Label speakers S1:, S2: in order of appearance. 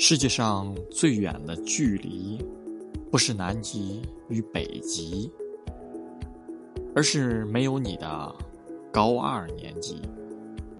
S1: 世界上最远的距离不是南极与北极而是没有你的高二年级。